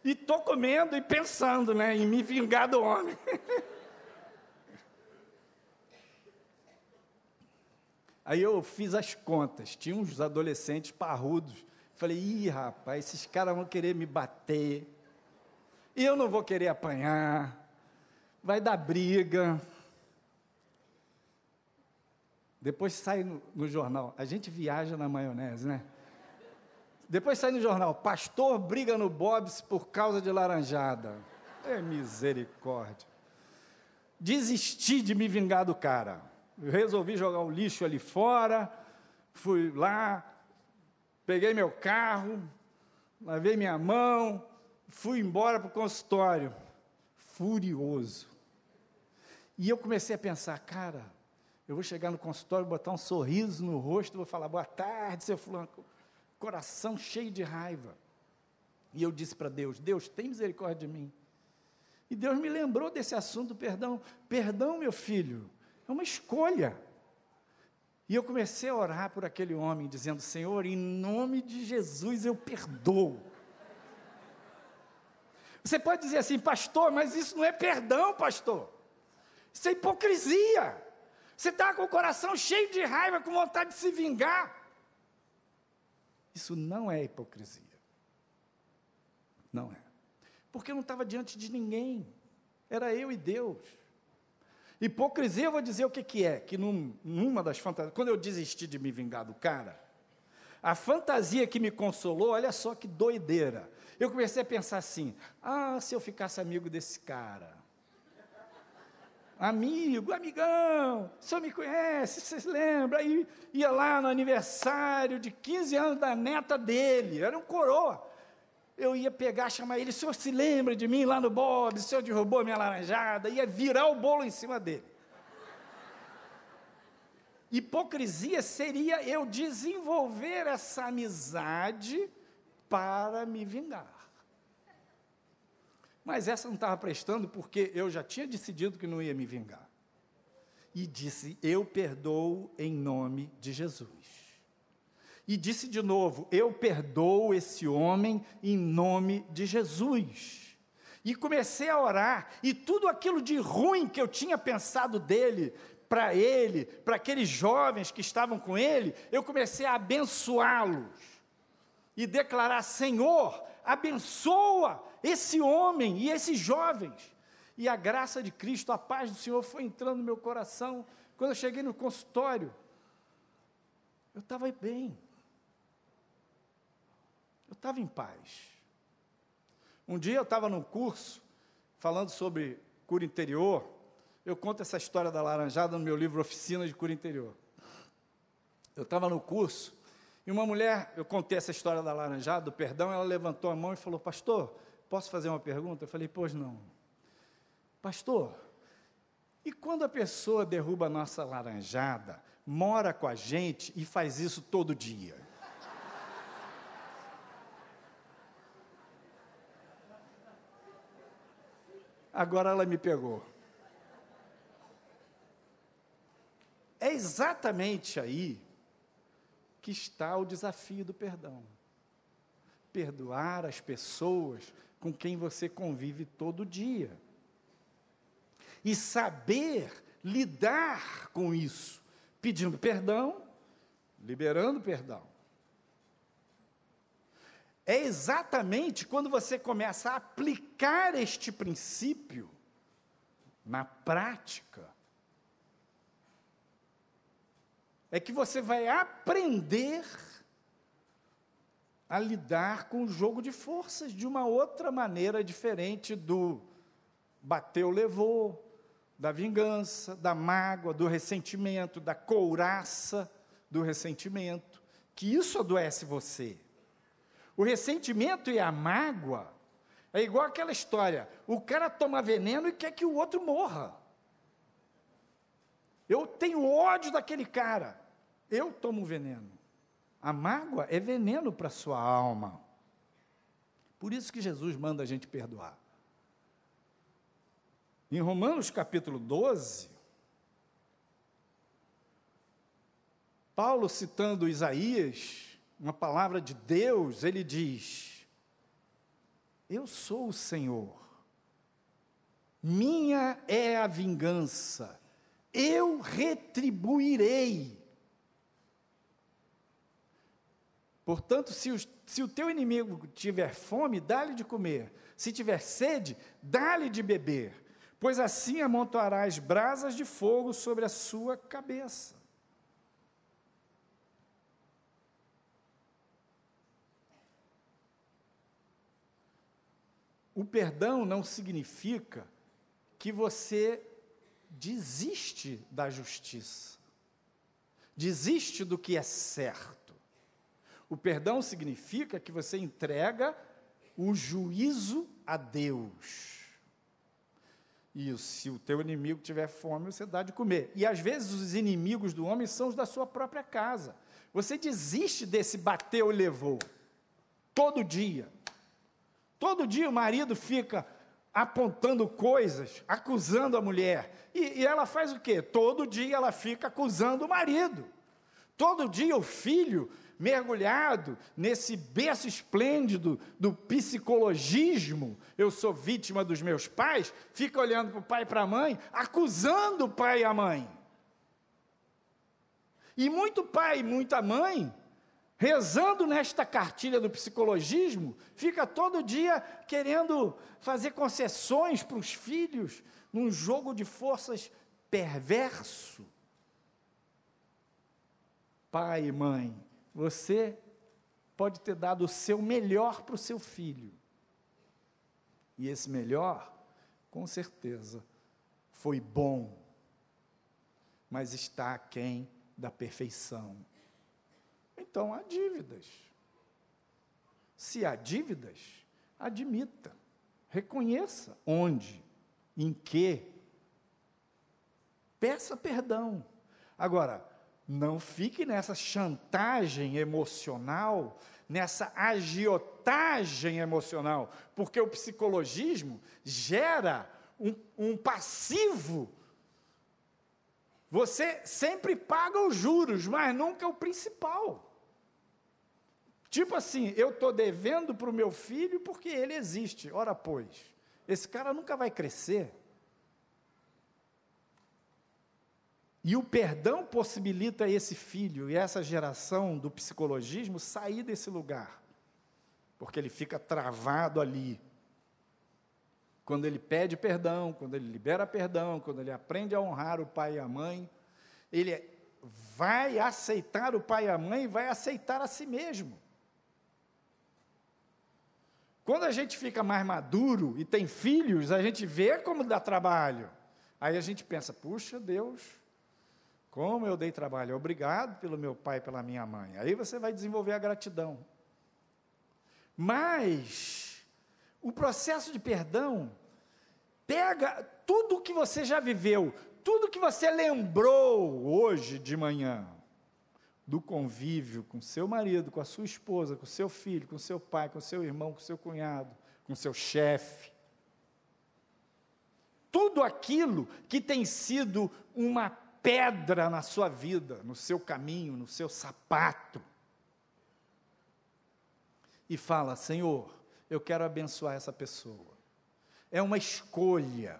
E estou comendo e pensando né, em me vingar do homem. Aí eu fiz as contas, tinha uns adolescentes parrudos. Falei, ih, rapaz, esses caras vão querer me bater e eu não vou querer apanhar, vai dar briga. Depois sai no, no, jornal, a gente viaja na maionese, né? Depois sai no jornal, pastor briga no Bob's por causa de laranjada. É misericórdia. Desisti de me vingar do cara. Resolvi jogar o lixo ali fora, fui lá, peguei meu carro, lavei minha mão, Fui embora para o consultório, furioso. E eu comecei a pensar, cara, eu vou chegar no consultório, botar um sorriso no rosto, vou falar, boa tarde, seu fulano, coração cheio de raiva. E eu disse para Deus, Deus, tem misericórdia de mim. E Deus me lembrou desse assunto, perdão. Perdão, meu filho, é uma escolha. E eu comecei a orar por aquele homem, dizendo: Senhor, em nome de Jesus eu perdoo. Você pode dizer assim, pastor, mas isso não é perdão, pastor. Isso é hipocrisia. Você está com o coração cheio de raiva, com vontade de se vingar. Isso não é hipocrisia. Não é. Porque eu não estava diante de ninguém. Era eu e Deus. Hipocrisia, eu vou dizer o que, que é, que num, numa das fantasias, quando eu desisti de me vingar do cara, a fantasia que me consolou, olha só que doideira. Eu comecei a pensar assim: ah, se eu ficasse amigo desse cara. Amigo, amigão, senhor me conhece, vocês lembram? Aí ia lá no aniversário de 15 anos da neta dele, era um coroa. Eu ia pegar, chamar ele, o senhor se lembra de mim lá no Bob, o senhor derrubou minha laranjada, ia virar o bolo em cima dele. Hipocrisia seria eu desenvolver essa amizade para me vingar. Mas essa não estava prestando porque eu já tinha decidido que não ia me vingar. E disse: Eu perdoo em nome de Jesus. E disse de novo: Eu perdoo esse homem em nome de Jesus. E comecei a orar, e tudo aquilo de ruim que eu tinha pensado dele, para ele, para aqueles jovens que estavam com ele, eu comecei a abençoá-los e declarar: Senhor, abençoa esse homem e esses jovens. E a graça de Cristo, a paz do Senhor foi entrando no meu coração. Quando eu cheguei no consultório, eu estava bem. Eu estava em paz. Um dia eu estava num curso falando sobre cura interior. Eu conto essa história da laranjada no meu livro Oficina de Cura Interior. Eu estava no curso e uma mulher, eu contei essa história da laranjada, do perdão, ela levantou a mão e falou: Pastor, posso fazer uma pergunta? Eu falei: Pois não. Pastor, e quando a pessoa derruba a nossa laranjada, mora com a gente e faz isso todo dia? Agora ela me pegou. É exatamente aí que está o desafio do perdão. Perdoar as pessoas com quem você convive todo dia. E saber lidar com isso, pedindo perdão, liberando perdão. É exatamente quando você começa a aplicar este princípio na prática é que você vai aprender a lidar com o jogo de forças de uma outra maneira diferente do bateu, levou, da vingança, da mágoa, do ressentimento, da couraça do ressentimento, que isso adoece você. O ressentimento e a mágoa é igual aquela história: o cara toma veneno e quer que o outro morra. Eu tenho ódio daquele cara. Eu tomo veneno. A mágoa é veneno para a sua alma. Por isso que Jesus manda a gente perdoar. Em Romanos capítulo 12, Paulo citando Isaías, uma palavra de Deus, ele diz: Eu sou o Senhor, minha é a vingança, eu retribuirei Portanto, se o, se o teu inimigo tiver fome, dá-lhe de comer. Se tiver sede, dá-lhe de beber. Pois assim amontoarás brasas de fogo sobre a sua cabeça. O perdão não significa que você desiste da justiça, desiste do que é certo. O perdão significa que você entrega o juízo a Deus. E se o teu inimigo tiver fome, você dá de comer. E às vezes os inimigos do homem são os da sua própria casa. Você desiste desse bateu e levou. Todo dia. Todo dia o marido fica apontando coisas, acusando a mulher. E, e ela faz o quê? Todo dia ela fica acusando o marido. Todo dia o filho mergulhado nesse berço esplêndido do psicologismo, eu sou vítima dos meus pais, fica olhando para o pai e para a mãe, acusando o pai e a mãe. E muito pai e muita mãe, rezando nesta cartilha do psicologismo, fica todo dia querendo fazer concessões para os filhos, num jogo de forças perverso. Pai e mãe, você pode ter dado o seu melhor para o seu filho. E esse melhor, com certeza, foi bom, mas está aquém da perfeição. Então há dívidas. Se há dívidas, admita, reconheça onde, em que, peça perdão. Agora, não fique nessa chantagem emocional, nessa agiotagem emocional, porque o psicologismo gera um, um passivo. Você sempre paga os juros, mas nunca o principal. Tipo assim, eu estou devendo para o meu filho porque ele existe. Ora, pois, esse cara nunca vai crescer. E o perdão possibilita esse filho e essa geração do psicologismo sair desse lugar, porque ele fica travado ali. Quando ele pede perdão, quando ele libera perdão, quando ele aprende a honrar o pai e a mãe, ele vai aceitar o pai e a mãe vai aceitar a si mesmo. Quando a gente fica mais maduro e tem filhos, a gente vê como dá trabalho. Aí a gente pensa, puxa, Deus, como eu dei trabalho, obrigado pelo meu pai e pela minha mãe. Aí você vai desenvolver a gratidão. Mas o processo de perdão pega tudo o que você já viveu, tudo que você lembrou hoje de manhã, do convívio com seu marido, com a sua esposa, com seu filho, com seu pai, com seu irmão, com seu cunhado, com seu chefe. Tudo aquilo que tem sido uma pedra na sua vida, no seu caminho, no seu sapato. E fala: Senhor, eu quero abençoar essa pessoa. É uma escolha,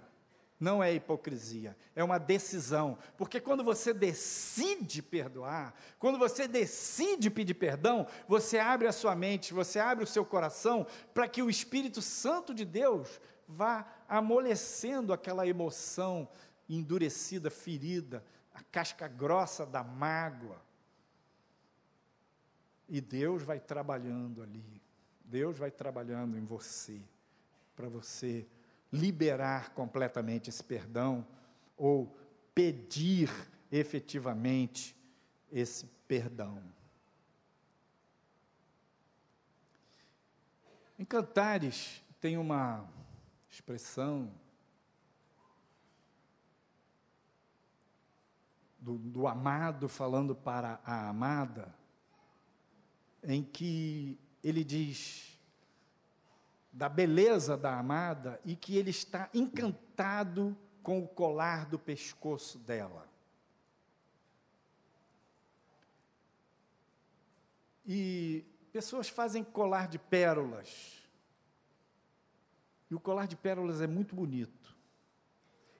não é hipocrisia, é uma decisão. Porque quando você decide perdoar, quando você decide pedir perdão, você abre a sua mente, você abre o seu coração para que o Espírito Santo de Deus vá amolecendo aquela emoção endurecida, ferida, a casca grossa da mágoa. E Deus vai trabalhando ali. Deus vai trabalhando em você, para você liberar completamente esse perdão ou pedir efetivamente esse perdão. Em Cantares tem uma expressão do, do amado falando para a amada, em que ele diz da beleza da amada e que ele está encantado com o colar do pescoço dela. E pessoas fazem colar de pérolas. E o colar de pérolas é muito bonito.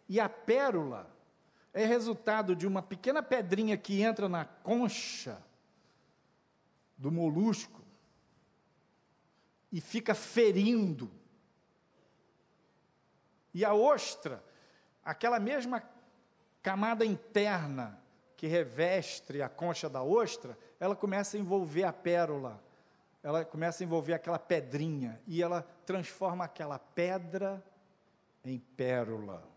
E a pérola é resultado de uma pequena pedrinha que entra na concha do molusco e fica ferindo. E a ostra, aquela mesma camada interna que reveste a concha da ostra, ela começa a envolver a pérola, ela começa a envolver aquela pedrinha, e ela transforma aquela pedra em pérola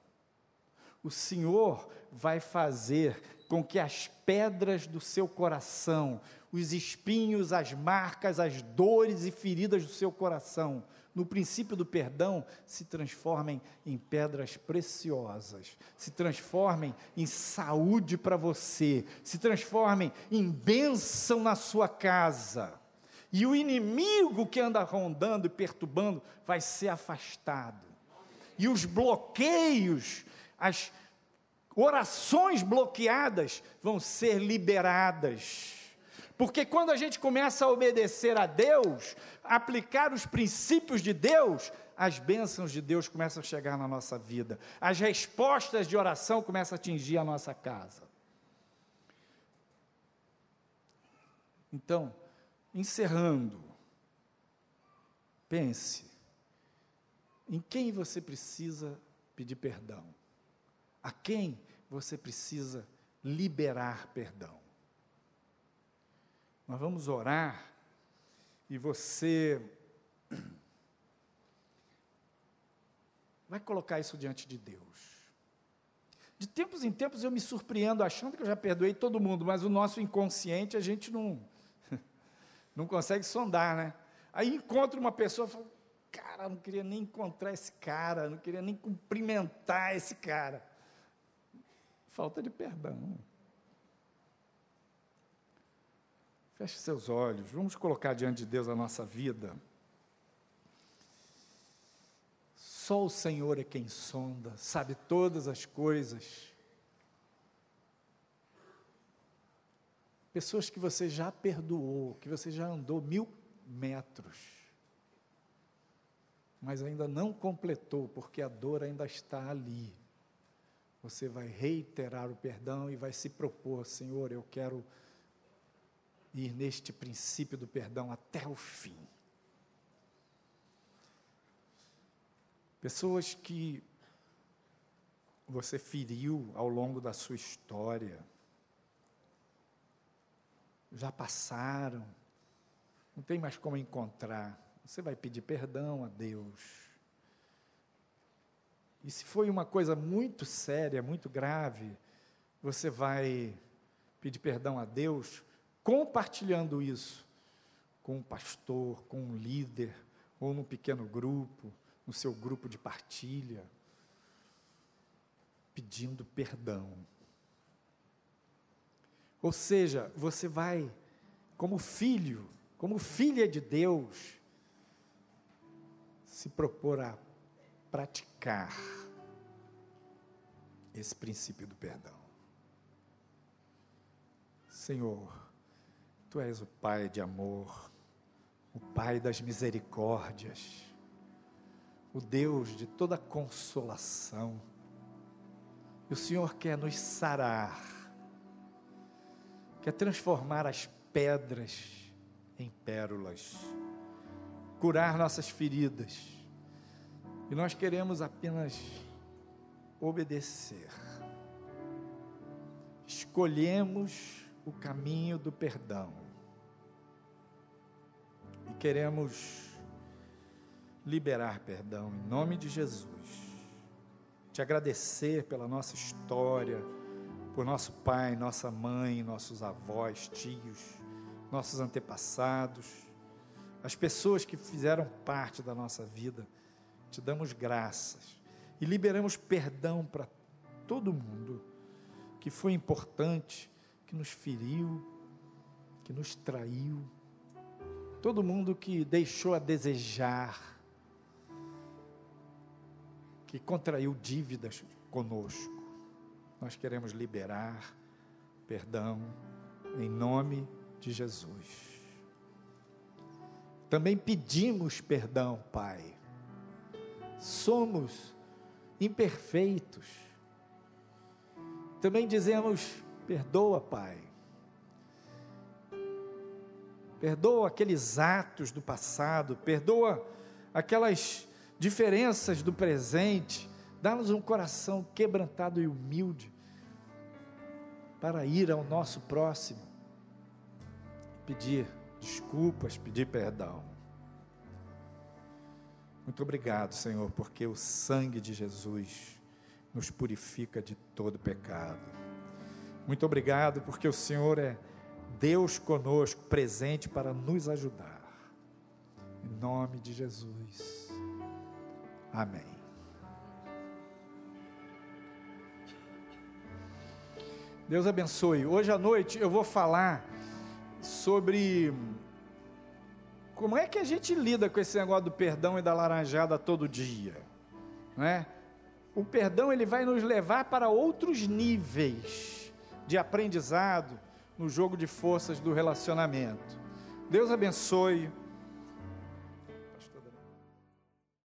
o Senhor vai fazer com que as pedras do seu coração, os espinhos, as marcas, as dores e feridas do seu coração, no princípio do perdão, se transformem em pedras preciosas, se transformem em saúde para você, se transformem em bênção na sua casa. E o inimigo que anda rondando e perturbando vai ser afastado. E os bloqueios as, orações bloqueadas vão ser liberadas. Porque quando a gente começa a obedecer a Deus, aplicar os princípios de Deus, as bênçãos de Deus começam a chegar na nossa vida, as respostas de oração começam a atingir a nossa casa. Então, encerrando, pense em quem você precisa pedir perdão, a quem você precisa liberar perdão. Nós vamos orar e você vai colocar isso diante de Deus. De tempos em tempos eu me surpreendo achando que eu já perdoei todo mundo, mas o nosso inconsciente a gente não não consegue sondar, né? Aí encontra uma pessoa e fala: "Cara, não queria nem encontrar esse cara, não queria nem cumprimentar esse cara". Falta de perdão. Feche seus olhos, vamos colocar diante de Deus a nossa vida. Só o Senhor é quem sonda, sabe todas as coisas. Pessoas que você já perdoou, que você já andou mil metros, mas ainda não completou, porque a dor ainda está ali. Você vai reiterar o perdão e vai se propor, Senhor, eu quero ir neste princípio do perdão até o fim. Pessoas que você feriu ao longo da sua história, já passaram, não tem mais como encontrar. Você vai pedir perdão a Deus. E se foi uma coisa muito séria, muito grave, você vai pedir perdão a Deus compartilhando isso com um pastor, com um líder, ou num pequeno grupo, no seu grupo de partilha, pedindo perdão. Ou seja, você vai, como filho, como filha de Deus, se propor a praticar esse princípio do perdão. Senhor, Tu és o Pai de amor, o Pai das misericórdias, o Deus de toda consolação. E o Senhor quer nos sarar, quer transformar as pedras em pérolas, curar nossas feridas. E nós queremos apenas obedecer. Escolhemos o caminho do perdão. E queremos liberar perdão em nome de Jesus. Te agradecer pela nossa história, por nosso pai, nossa mãe, nossos avós, tios, nossos antepassados, as pessoas que fizeram parte da nossa vida. Te damos graças e liberamos perdão para todo mundo que foi importante que nos feriu, que nos traiu, todo mundo que deixou a desejar, que contraiu dívidas conosco. Nós queremos liberar perdão em nome de Jesus. Também pedimos perdão, Pai. Somos imperfeitos. Também dizemos Perdoa, Pai. Perdoa aqueles atos do passado, perdoa aquelas diferenças do presente. Dá-nos um coração quebrantado e humilde para ir ao nosso próximo, pedir desculpas, pedir perdão. Muito obrigado, Senhor, porque o sangue de Jesus nos purifica de todo pecado. Muito obrigado, porque o Senhor é Deus conosco, presente para nos ajudar. Em nome de Jesus. Amém. Deus abençoe. Hoje à noite eu vou falar sobre como é que a gente lida com esse negócio do perdão e da laranjada todo dia, não é? o perdão ele vai nos levar para outros níveis de aprendizado no jogo de forças do relacionamento. Deus abençoe